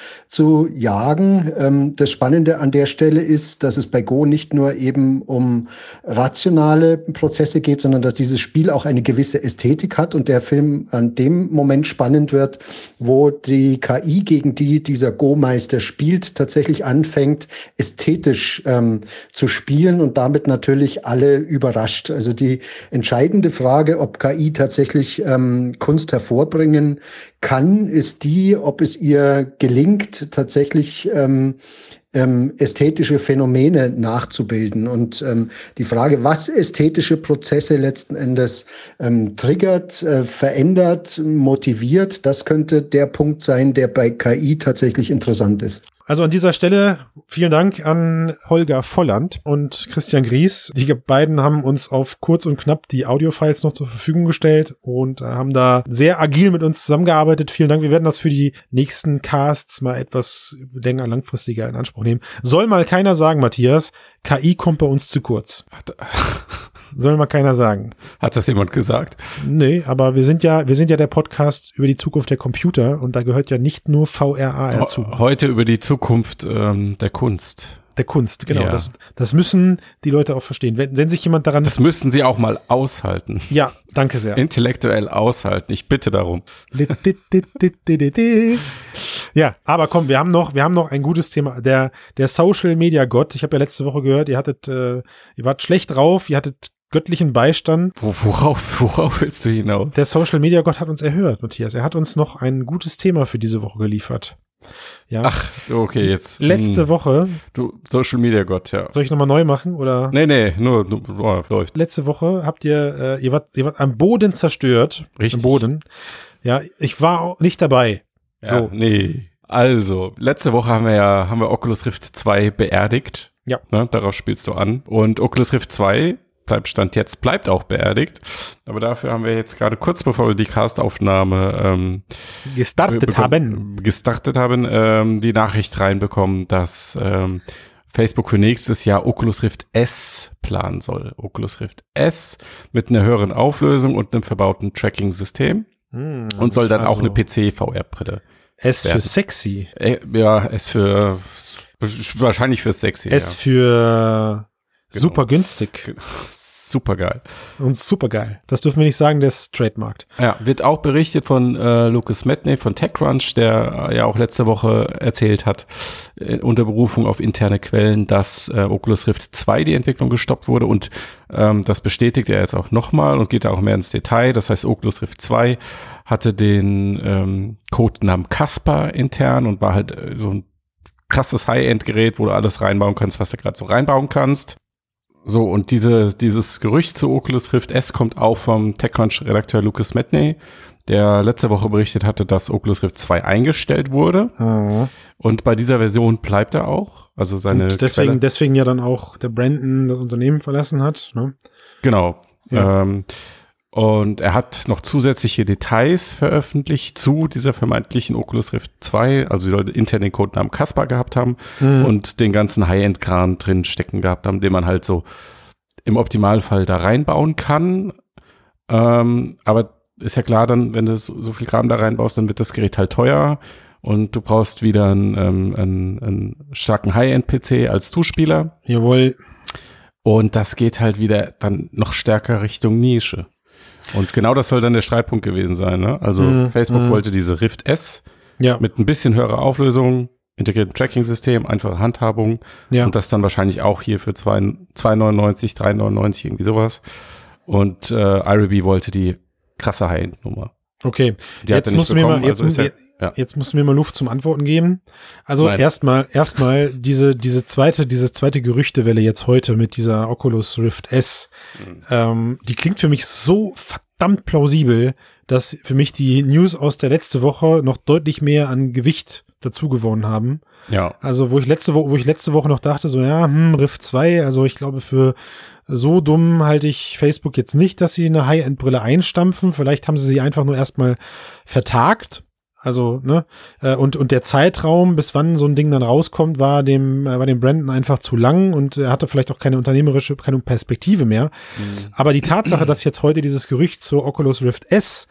Ähm, das Spannende an der Stelle ist, dass es bei Go nicht nur eben um rationale Prozesse geht, sondern dass dieses Spiel auch eine gewisse Ästhetik hat und der Film an dem Moment spannend wird, wo die die KI, gegen die dieser Go-Meister spielt, tatsächlich anfängt, ästhetisch ähm, zu spielen und damit natürlich alle überrascht. Also die entscheidende Frage, ob KI tatsächlich ähm, Kunst hervorbringen kann, ist die, ob es ihr gelingt, tatsächlich ähm, ähm, ästhetische Phänomene nachzubilden. Und ähm, die Frage, was ästhetische Prozesse letzten Endes ähm, triggert, äh, verändert, motiviert, das könnte der Punkt sein, der bei KI tatsächlich interessant ist. Also an dieser Stelle vielen Dank an Holger Volland und Christian Gries. Die beiden haben uns auf kurz und knapp die Audiofiles noch zur Verfügung gestellt und haben da sehr agil mit uns zusammengearbeitet. Vielen Dank. Wir werden das für die nächsten Casts mal etwas länger, langfristiger in Anspruch nehmen. Soll mal keiner sagen, Matthias, KI kommt bei uns zu kurz. Soll mal keiner sagen. Hat das jemand gesagt? Nee, aber wir sind ja, wir sind ja der Podcast über die Zukunft der Computer und da gehört ja nicht nur VRAR zu. Heute über die Zukunft ähm, der Kunst. Der Kunst, genau. Ja. Das, das müssen die Leute auch verstehen. Wenn, wenn sich jemand daran. Das müssen sie auch mal aushalten. Ja, danke sehr. Intellektuell aushalten. Ich bitte darum. ja, aber komm, wir haben noch, wir haben noch ein gutes Thema. Der, der Social Media Gott. Ich habe ja letzte Woche gehört, ihr hattet, äh, ihr wart schlecht drauf, ihr hattet göttlichen Beistand. Worauf, worauf willst du hinaus? Der Social Media Gott hat uns erhört, Matthias. Er hat uns noch ein gutes Thema für diese Woche geliefert. Ja. Ach, okay, jetzt. Letzte hm. Woche. Du, Social Media Gott, ja. Soll ich nochmal neu machen, oder? Nee, nee, nur, nur oh, läuft. Letzte Woche habt ihr, äh, ihr wart, ihr wart am Boden zerstört. Richtig. Am Boden. Ja, ich war nicht dabei. Ja, so. nee. Also, letzte Woche haben wir ja, haben wir Oculus Rift 2 beerdigt. Ja. Ne, darauf spielst du an. Und Oculus Rift 2 bleibt Stand jetzt, bleibt auch beerdigt. Aber dafür haben wir jetzt gerade kurz bevor wir die Castaufnahme ähm, gestartet haben, gestartet haben, ähm, die Nachricht reinbekommen, dass ähm, Facebook für nächstes Jahr Oculus Rift S planen soll. Oculus Rift S mit einer höheren Auflösung und einem verbauten Tracking-System. Hm, und soll dann also auch eine PC-VR-Brille. S werden. für sexy. Äh, ja, S für wahrscheinlich für sexy. S ja. für Genau. Super günstig. Super geil. Und super geil. Das dürfen wir nicht sagen, der ist trademarked. Ja, wird auch berichtet von äh, Lucas Medney von TechCrunch, der äh, ja auch letzte Woche erzählt hat, äh, unter Berufung auf interne Quellen, dass äh, Oculus Rift 2 die Entwicklung gestoppt wurde und ähm, das bestätigt er jetzt auch nochmal und geht da auch mehr ins Detail. Das heißt, Oculus Rift 2 hatte den ähm, Codenamen Casper intern und war halt äh, so ein krasses High-End-Gerät, wo du alles reinbauen kannst, was du gerade so reinbauen kannst. So, und diese, dieses Gerücht zu Oculus Rift S kommt auch vom TechCrunch-Redakteur Lucas Medney, der letzte Woche berichtet hatte, dass Oculus Rift 2 eingestellt wurde. Mhm. Und bei dieser Version bleibt er auch. Also seine. Und deswegen, Quelle. deswegen ja dann auch der Brandon das Unternehmen verlassen hat. Ne? Genau. Ja. Ähm, und er hat noch zusätzliche Details veröffentlicht zu dieser vermeintlichen Oculus Rift 2. Also sie sollte intern den Codenamen Caspar gehabt haben mhm. und den ganzen High-End-Kran drin stecken gehabt haben, den man halt so im Optimalfall da reinbauen kann. Ähm, aber ist ja klar, dann, wenn du so, so, viel Kram da reinbaust, dann wird das Gerät halt teuer und du brauchst wieder einen, ähm, einen, einen starken High-End-PC als Zuspieler. Jawohl. Und das geht halt wieder dann noch stärker Richtung Nische. Und genau das soll dann der Streitpunkt gewesen sein. Ne? Also mhm. Facebook mhm. wollte diese Rift S ja. mit ein bisschen höherer Auflösung, integrierten Tracking-System, einfache Handhabung ja. und das dann wahrscheinlich auch hier für 2,99, 3,99, irgendwie sowas. Und äh, IRB wollte die krasse High-End-Nummer. Okay, die jetzt musst, bekommen, mal, jetzt, also ja, ja. jetzt musst du mir mal Luft zum Antworten geben. Also erstmal, erstmal diese, diese zweite, diese zweite Gerüchtewelle jetzt heute mit dieser Oculus Rift S, mhm. ähm, die klingt für mich so verdammt plausibel, dass für mich die News aus der letzte Woche noch deutlich mehr an Gewicht dazu gewonnen haben. Ja. Also wo ich letzte Woche, wo ich letzte Woche noch dachte, so ja, hm, Rift 2, also ich glaube für so dumm halte ich Facebook jetzt nicht, dass sie eine High-End-Brille einstampfen. Vielleicht haben sie sie einfach nur erstmal vertagt. Also, ne, äh, und, und der Zeitraum, bis wann so ein Ding dann rauskommt, war dem, äh, war dem Brandon einfach zu lang und er hatte vielleicht auch keine unternehmerische, keine Perspektive mehr. Aber die Tatsache, dass jetzt heute dieses Gerücht zur Oculus Rift S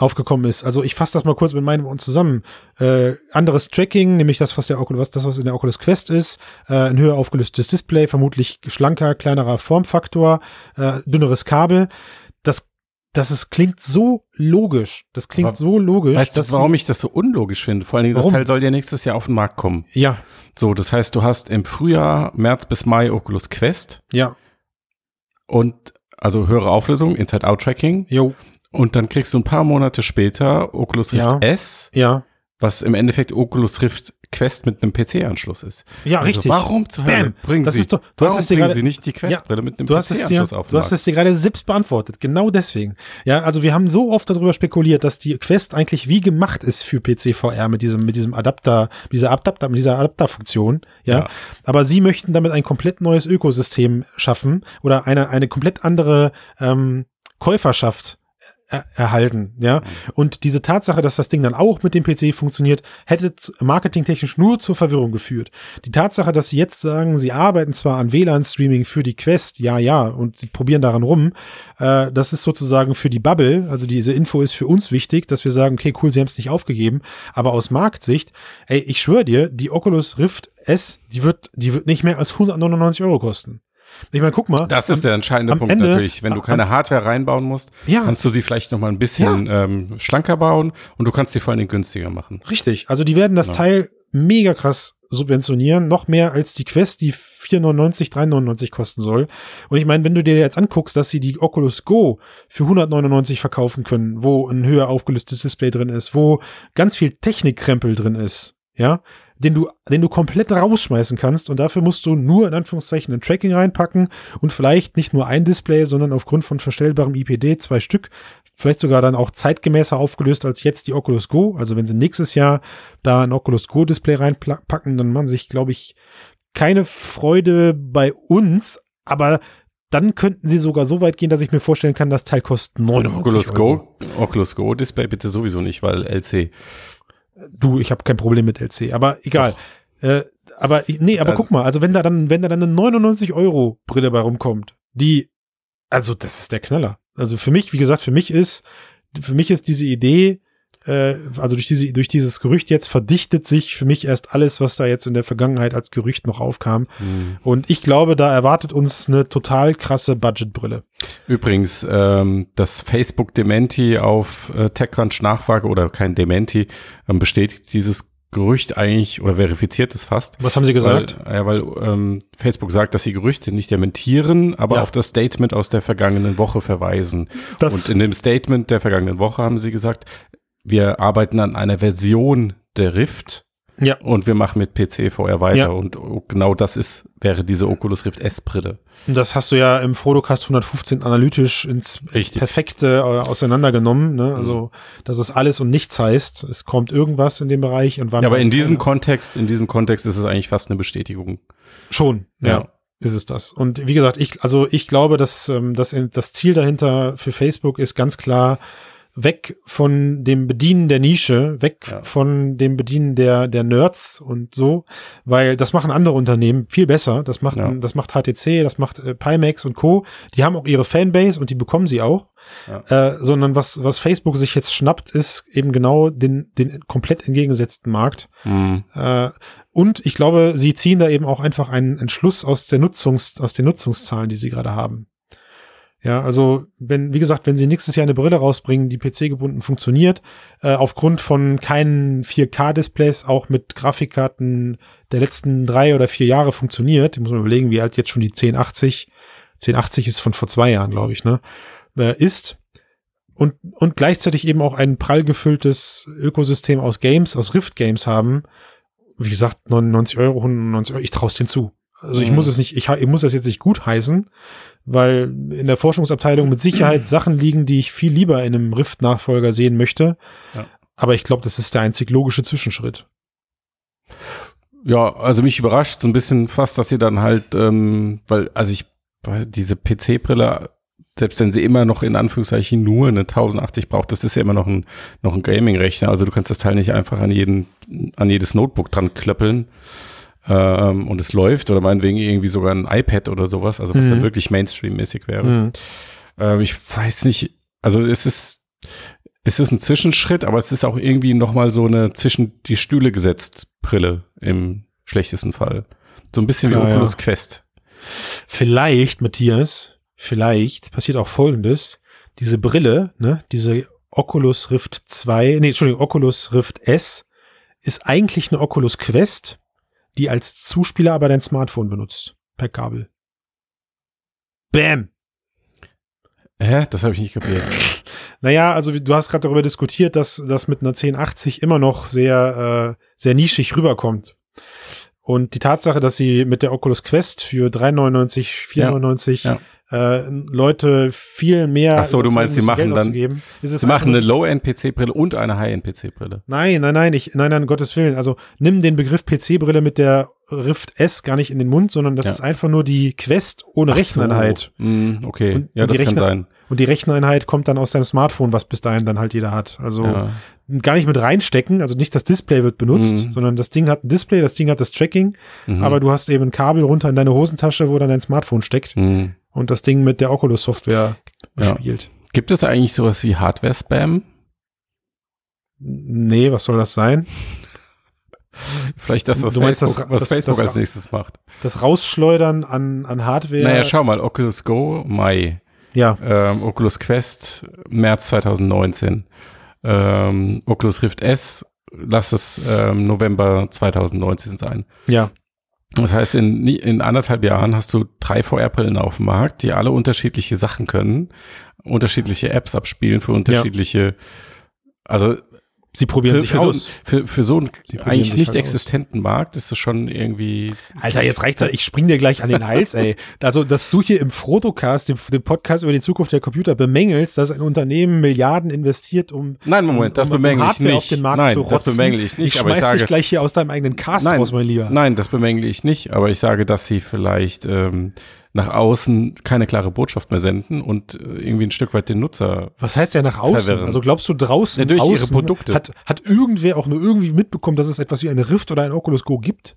aufgekommen ist. Also ich fasse das mal kurz mit meinen Worten zusammen. Äh, anderes Tracking, nämlich das, was der Oculus, was das, was in der Oculus Quest ist, äh, ein höher aufgelöstes Display, vermutlich schlanker, kleinerer Formfaktor, äh, dünneres Kabel. Das das ist, klingt so logisch. Das klingt Aber so logisch. Weißt du, warum ich das so unlogisch finde? Vor allen Dingen, das Warum? Teil soll ja nächstes Jahr auf den Markt kommen. Ja, So, das heißt, du hast im Frühjahr, März bis Mai Oculus Quest ja, und also höhere Auflösung, Inside-Out-Tracking. jo, Und dann kriegst du ein paar Monate später Oculus Rift Ja. S, ja, was im Endeffekt Oculus Rift Quest mit einem PC-Anschluss ist. ja, Also richtig. Warum zur Hölle Bam. bringen Das Sie, ist doch- du hast warum es dir bringen gerade- Sie nicht die Questbrille mit einem hast PC-Anschluss auf den du hast es dir gerade selbst beantwortet. Genau deswegen. Ja, also wir haben so oft darüber spekuliert, dass die Quest eigentlich wie gemacht ist für PC VR mit diesem, mit diesem Adapter, dieser Adapter, mit dieser Adapterfunktion. Ja. Ja. Aber sie möchten damit ein komplett neues Ökosystem schaffen oder eine, eine komplett andere, ähm, Käuferschaft er erhalten, ja. Und diese Tatsache, dass das Ding dann auch mit dem PC funktioniert, hätte marketingtechnisch nur zur Verwirrung geführt. Die Tatsache, dass sie jetzt sagen, sie arbeiten zwar an WLAN-Streaming für die Quest, ja, ja, und sie probieren daran rum, äh, das ist sozusagen für die Bubble, also diese Info ist für uns wichtig, dass wir sagen, okay, cool, sie haben es nicht aufgegeben, aber aus Marktsicht, ey, ich schwöre dir, die Oculus Rift S, die wird, die wird nicht mehr als 199 Euro kosten. Ich meine, guck mal. Das ist der entscheidende am Punkt Ende- natürlich. Wenn du keine Hardware reinbauen musst, Ja. kannst du sie vielleicht noch mal ein bisschen ähm, schlanker bauen und du kannst sie vor allen Dingen günstiger machen. Richtig. Also die werden das Ja. Teil mega krass subventionieren, noch mehr als die Quest, die 4,99, 3,99 kosten soll. Und ich meine, wenn du dir jetzt anguckst, dass sie die Oculus Go für 199 verkaufen können, wo ein höher aufgelöstes Display drin ist, wo ganz viel Technikkrempel drin ist, ja, den du, den du komplett rausschmeißen kannst und dafür musst du nur in Anführungszeichen ein Tracking reinpacken und vielleicht nicht nur ein Display, sondern aufgrund von verstellbarem IPD zwei Stück, vielleicht sogar dann auch zeitgemäßer aufgelöst als jetzt die Oculus Go. Also wenn sie nächstes Jahr da ein Oculus Go Display reinpacken, dann machen sich, glaube ich, keine Freude bei uns, aber dann könnten sie sogar so weit gehen, dass ich mir vorstellen kann, das Teil kostet 99 Oculus Euro. Go, Oculus Go Display bitte sowieso nicht, weil LC. Du, ich habe kein Problem mit LC, aber egal. Äh, aber nee, aber Also- guck mal, also wenn da dann, wenn da dann eine 99 Euro Brille bei rumkommt, die, also das ist der Knaller. Also für mich, wie gesagt, für mich ist, für mich ist diese Idee, äh, also durch diese, durch dieses Gerücht jetzt verdichtet sich für mich erst alles, was da jetzt in der Vergangenheit als Gerücht noch aufkam. Und ich glaube, da erwartet uns eine total krasse Budgetbrille. Übrigens, ähm, das Facebook Dementi auf äh, TechCrunch Nachfrage oder kein Dementi ähm, bestätigt dieses Gerücht eigentlich oder verifiziert es fast. Was haben Sie gesagt? Weil, ja, weil ähm, Facebook sagt, dass sie Gerüchte nicht dementieren, aber Ja. auf das Statement aus der vergangenen Woche verweisen. Das- Und in dem Statement der vergangenen Woche haben sie gesagt, wir arbeiten an einer Version der Rift ja. und wir machen mit PC VR weiter. Ja. Und genau das ist, wäre diese Oculus Rift S-Brille. Das hast du ja im Frodocast 115 analytisch ins Richtig. Perfekte äh, auseinandergenommen. Ne? Also, dass es alles und nichts heißt. Es kommt irgendwas in dem Bereich und wann. Ja, aber in diesem keiner. Kontext, in diesem Kontext ist es eigentlich fast eine Bestätigung. schon, ja. Ja. Ist es das. Und wie gesagt, ich, also ich glaube, dass, ähm, dass das Ziel dahinter für Facebook ist ganz klar, weg von dem Bedienen der Nische, weg Ja. von dem Bedienen der, der Nerds und so, weil das machen andere Unternehmen viel besser. Das macht, Ja. das macht HTC, das macht äh, Pimax und Co. Die haben auch ihre Fanbase und die bekommen sie auch. Ja. Äh, sondern was, was Facebook sich jetzt schnappt, ist eben genau den, den komplett entgegengesetzten Markt. Hm. Äh, und ich glaube, sie ziehen da eben auch einfach einen Entschluss aus der Nutzungs, aus den Nutzungszahlen, die sie gerade haben. Ja, also wenn, wie gesagt, wenn sie nächstes Jahr eine Brille rausbringen, die PC-gebunden funktioniert, äh, aufgrund von keinen 4K-Displays, auch mit Grafikkarten der letzten drei oder vier Jahre funktioniert, muss man überlegen, wie alt jetzt schon die 1080, 1080 ist von vor zwei Jahren, glaube ich, ne, äh, ist, und, und gleichzeitig eben auch ein prall gefülltes Ökosystem aus Games, aus Rift Games haben, wie gesagt, 99 Euro, 199 Euro, ich traue es denen zu. Also ich Mhm. muss es nicht, ich, ich muss das jetzt nicht gut heißen, weil in der Forschungsabteilung mit Sicherheit Sachen liegen, die ich viel lieber in einem Rift-Nachfolger sehen möchte. Ja. Aber ich glaube, das ist der einzig logische Zwischenschritt. Ja, also mich überrascht so ein bisschen fast, dass sie dann halt, ähm, weil, also ich, diese PC-Brille, selbst wenn sie immer noch in Anführungszeichen nur eine 1080 braucht, das ist ja immer noch ein, noch ein Gaming-Rechner. Also du kannst das Teil nicht einfach an jeden, an jedes Notebook dran klöppeln ähm, und es läuft oder meinetwegen irgendwie sogar ein iPad oder sowas, also was Mhm. dann wirklich Mainstream-mäßig wäre. Mhm. Ähm, ich weiß nicht, also es ist, es ist ein Zwischenschritt, aber es ist auch irgendwie nochmal so eine zwischen die Stühle gesetzt Brille im schlechtesten Fall. So ein bisschen wie Klar, ja. Oculus Quest. Vielleicht, Matthias, vielleicht passiert auch Folgendes. Diese Brille, ne, diese Oculus Rift 2, nee, Entschuldigung, Oculus Rift S ist eigentlich eine Oculus Quest, die als Zuspieler aber dein Smartphone benutzt. Per Kabel. Bam! Hä? Das habe ich nicht kapiert. Naja, also du hast gerade darüber diskutiert, dass das mit einer 1080 immer noch sehr, äh, sehr nischig rüberkommt. Und die Tatsache, dass sie mit der Oculus Quest für 3,99, 4,99 Ja, äh, Leute viel mehr Ach so, du meinst, sie machen Geld dann- auszugeben, ist es Sie machen eine Low-End-PC-Brille und eine High-End-PC-Brille. Nein, nein, nein, ich, nein, nein, Gottes Willen. Also nimm den Begriff PC-Brille mit der Rift S gar nicht in den Mund, sondern das Ja. ist einfach nur die Quest ohne Recheneinheit. So. Mm, okay, Und- ja, und die das kann Rechner- sein. Und die Recheneinheit kommt dann aus deinem Smartphone, was bis dahin dann halt jeder hat. Also Ja. gar nicht mit reinstecken, also nicht das Display wird benutzt, Mhm. sondern das Ding hat ein Display, das Ding hat das Tracking, Mhm. aber du hast eben ein Kabel runter in deine Hosentasche, wo dann dein Smartphone steckt Mhm. Und das Ding mit der Oculus-Software Ja. spielt. Gibt es eigentlich sowas wie Hardware-Spam? Nee, was soll das sein? Vielleicht das, was meinst, Facebook, das- was das- Facebook das- als nächstes macht. Das Rausschleudern an, an Hardware. Naja, schau mal, Oculus Go, Mai. Ja, Ähm, Oculus Quest, März 2019. Ähm, Oculus Rift S, lass es ähm, November 2019 sein. ja. Das heißt, in, in anderthalb Jahren hast du drei VR-Brillen auf dem Markt, die alle unterschiedliche Sachen können, unterschiedliche Apps abspielen für unterschiedliche, also Sie probieren für, sich für, so, aus. für, für so einen eigentlich nicht halt aus. existenten Markt ist das schon irgendwie. Alter, jetzt reicht's. Ich spring dir gleich an den Hals, ey. Also, dass du hier im Frotocast, dem, dem Podcast über die Zukunft der Computer, bemängelst, dass ein Unternehmen Milliarden investiert, um, Nein, Moment, das um, um bemängle ich nicht. auf den Markt Nein, zu das bemängle ich nicht, Ich aber ich schmeiß sage- dich gleich hier aus deinem eigenen Cast Nein, raus, mein Lieber. Nein, das bemängle ich nicht, aber ich sage, dass sie vielleicht ähm, nach außen keine klare Botschaft mehr senden und äh, irgendwie ein Stück weit den Nutzer. Was heißt ja nach außen? Verwirrend. Also glaubst du draußen Ja, durch ihre außen Produkte. Hat, hat irgendwer auch nur irgendwie mitbekommen, dass es etwas wie eine Rift oder ein Oculus Go gibt?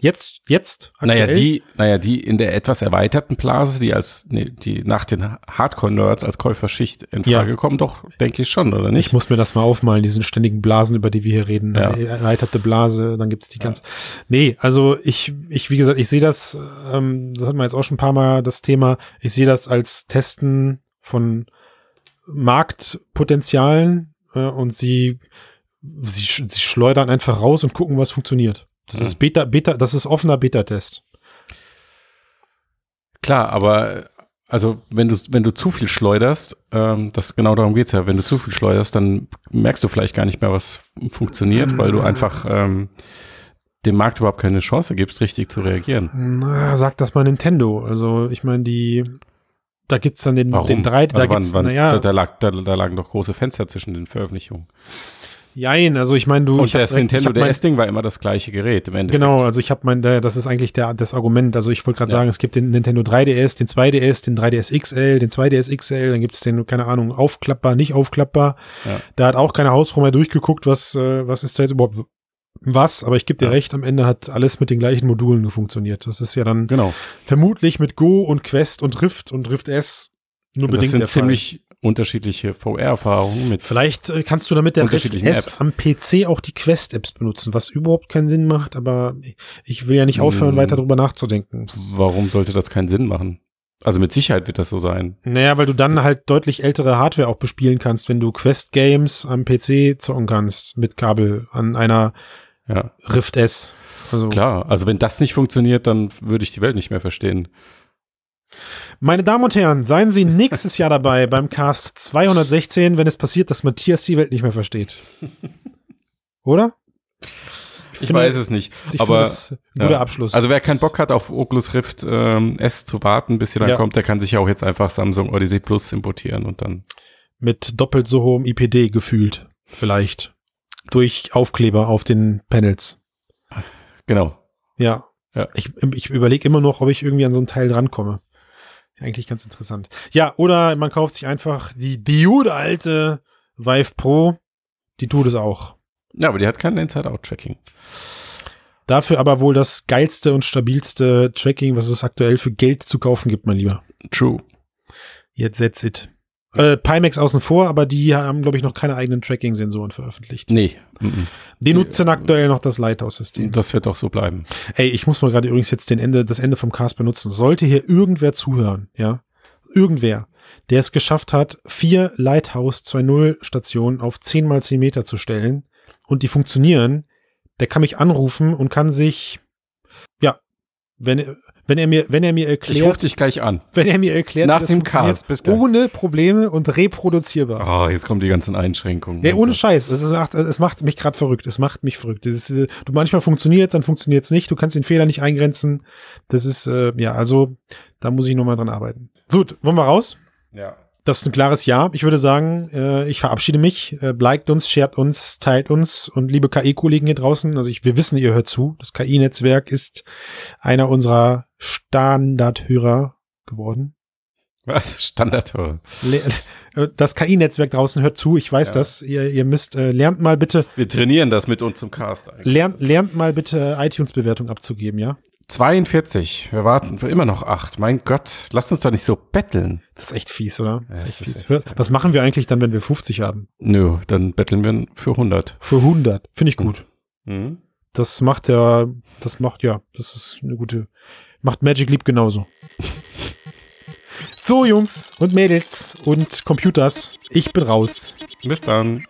Jetzt, jetzt? Naja, aktuell? die, naja, die in der etwas erweiterten Blase, die als, nee, die nach den Hardcore-Nerds als Käuferschicht in Ja. Frage kommen, doch, denke ich schon, oder nicht? Ich muss mir das mal aufmalen, diesen ständigen Blasen, über die wir hier reden. Ja. Erweiterte Blase, dann gibt's die ganz. Nee, also ich, ich, wie gesagt, ich sehe das, ähm, das hatten wir jetzt auch schon ein paar Mal das Thema, ich sehe das als Testen von Marktpotenzialen äh, und sie, sie, sie schleudern einfach raus und gucken, was funktioniert. Das ist Beta, Beta, das ist offener Beta-Test. Klar, aber also wenn du wenn du zu viel schleuderst, ähm, das genau darum geht's ja. Wenn du zu viel schleuderst, dann merkst du vielleicht gar nicht mehr, was funktioniert, weil du einfach ähm, dem Markt überhaupt keine Chance gibst, richtig zu reagieren. Na, sag das mal Nintendo. Also ich meine, die, da gibt's dann den, Warum? den drei, da also wann, gibt's, wann, da, da, lag, da, da lagen doch große Fenster zwischen den Veröffentlichungen. Jein, also ich meine, du. Und das direkt- Nintendo DS-Ding war immer das gleiche Gerät im Endeffekt. Genau, also ich habe mein, das ist eigentlich der, das Argument. Also ich wollte gerade Ja. sagen, es gibt den Nintendo 3DS, den 2DS, den 3DS XL, den 2DS XL, dann gibt's den, keine Ahnung, aufklappbar, nicht aufklappbar. Ja. Da hat auch keine Hausfrau mehr durchgeguckt, was, äh, was ist da jetzt überhaupt was, aber ich gebe dir Ja. recht, am Ende hat alles mit den gleichen Modulen funktioniert. Das ist ja dann Genau. vermutlich mit Go und Quest und Rift und Rift S nur Das bedingt sind der Fall. ziemlich unterschiedliche VR-Erfahrungen mit. Vielleicht äh, kannst du damit der Rift Unterschiedlichen S Apps. am PC auch die Quest-Apps benutzen, was überhaupt keinen Sinn macht, aber ich will ja nicht aufhören, Hm. weiter drüber nachzudenken. Warum sollte das keinen Sinn machen? Also mit Sicherheit wird das so sein. Naja, weil du dann halt deutlich ältere Hardware auch bespielen kannst, wenn du Quest-Games am PC zocken kannst mit Kabel an einer Ja, Rift S. Also, klar. Also wenn das nicht funktioniert, dann würde ich die Welt nicht mehr verstehen. Meine Damen und Herren, seien Sie nächstes Jahr dabei beim Cast 216, wenn es passiert, dass Matthias die Welt nicht mehr versteht. Oder? Ich finde- weiß es nicht. Ich aber das ein guter ja. Abschluss. Also wer keinen Bock hat, auf Oculus Rift ähm, S zu warten, bis sie dann Ja. kommt, der kann sich ja auch jetzt einfach Samsung Odyssey Plus importieren und dann. mit doppelt so hohem IPD gefühlt, vielleicht. Durch Aufkleber auf den Panels. Genau. Ja. Ja. Ich, ich überlege immer noch, ob ich irgendwie an so ein Teil drankomme. Eigentlich ganz interessant. Ja, oder man kauft sich einfach die, gute alte Vive Pro. Die tut es auch. Ja, aber die hat kein Inside-Out-Tracking. Dafür aber wohl das geilste und stabilste Tracking, was es aktuell für Geld zu kaufen gibt, mein Lieber. True. Jetzt setz it. Äh, Pimax außen vor, aber die haben, glaube ich, noch keine eigenen Tracking-Sensoren veröffentlicht. Nee. Die Die- nutzen aktuell noch das Lighthouse-System. Das wird auch so bleiben. Ey, ich muss mal gerade übrigens jetzt den Ende, das Ende vom Cast benutzen. Sollte hier irgendwer zuhören, ja, irgendwer, der es geschafft hat, vier Lighthouse 2.0 Stationen auf 10 mal 10 Meter zu stellen und die funktionieren, der kann mich anrufen und kann sich, ja, wenn, wenn er mir, wenn er mir Ich rufe erklärt, dich gleich an. wenn er mir erklärt, Nach dem Cast. Bis gleich. ohne Probleme und reproduzierbar. Oh, jetzt kommen die ganzen Einschränkungen. Ja, ohne Scheiß. Es, macht, es macht mich gerade verrückt. Es macht mich verrückt. Ist, äh, du manchmal funktioniert dann funktioniert es nicht. Du kannst den Fehler nicht eingrenzen. Das ist, äh, ja, also da muss ich nochmal dran arbeiten. Gut, wollen wir raus? Ja. Das ist ein klares Ja. Ich würde sagen, äh, ich verabschiede mich. Äh, liked uns, shared uns, teilt uns und liebe KI-Kollegen hier draußen. Also ich, wir wissen, ihr hört zu. Das KI-Netzwerk ist einer unserer Standardhörer geworden. Was? Standardhörer. Äh, das KI-Netzwerk draußen hört zu. Ich weiß Ja. das. Ihr, ihr müsst, äh, lernt mal bitte, Wir trainieren das mit uns zum Cast eigentlich. lernt, lernt mal bitte iTunes-Bewertung abzugeben, ja? 42. Wir warten für immer noch acht. Mein Gott, lasst uns doch nicht so betteln. Das ist echt fies, oder? Das ist echt fies. ist echt- Hör- Was machen wir eigentlich dann, wenn wir 50 haben? Nö, dann betteln wir für 100. Für 100. Finde ich gut. Mhm. Das macht ja, das macht ja, das ist eine gute, macht Magic Leap genauso. so, Jungs und Mädels und Computers, ich bin raus. Bis dann.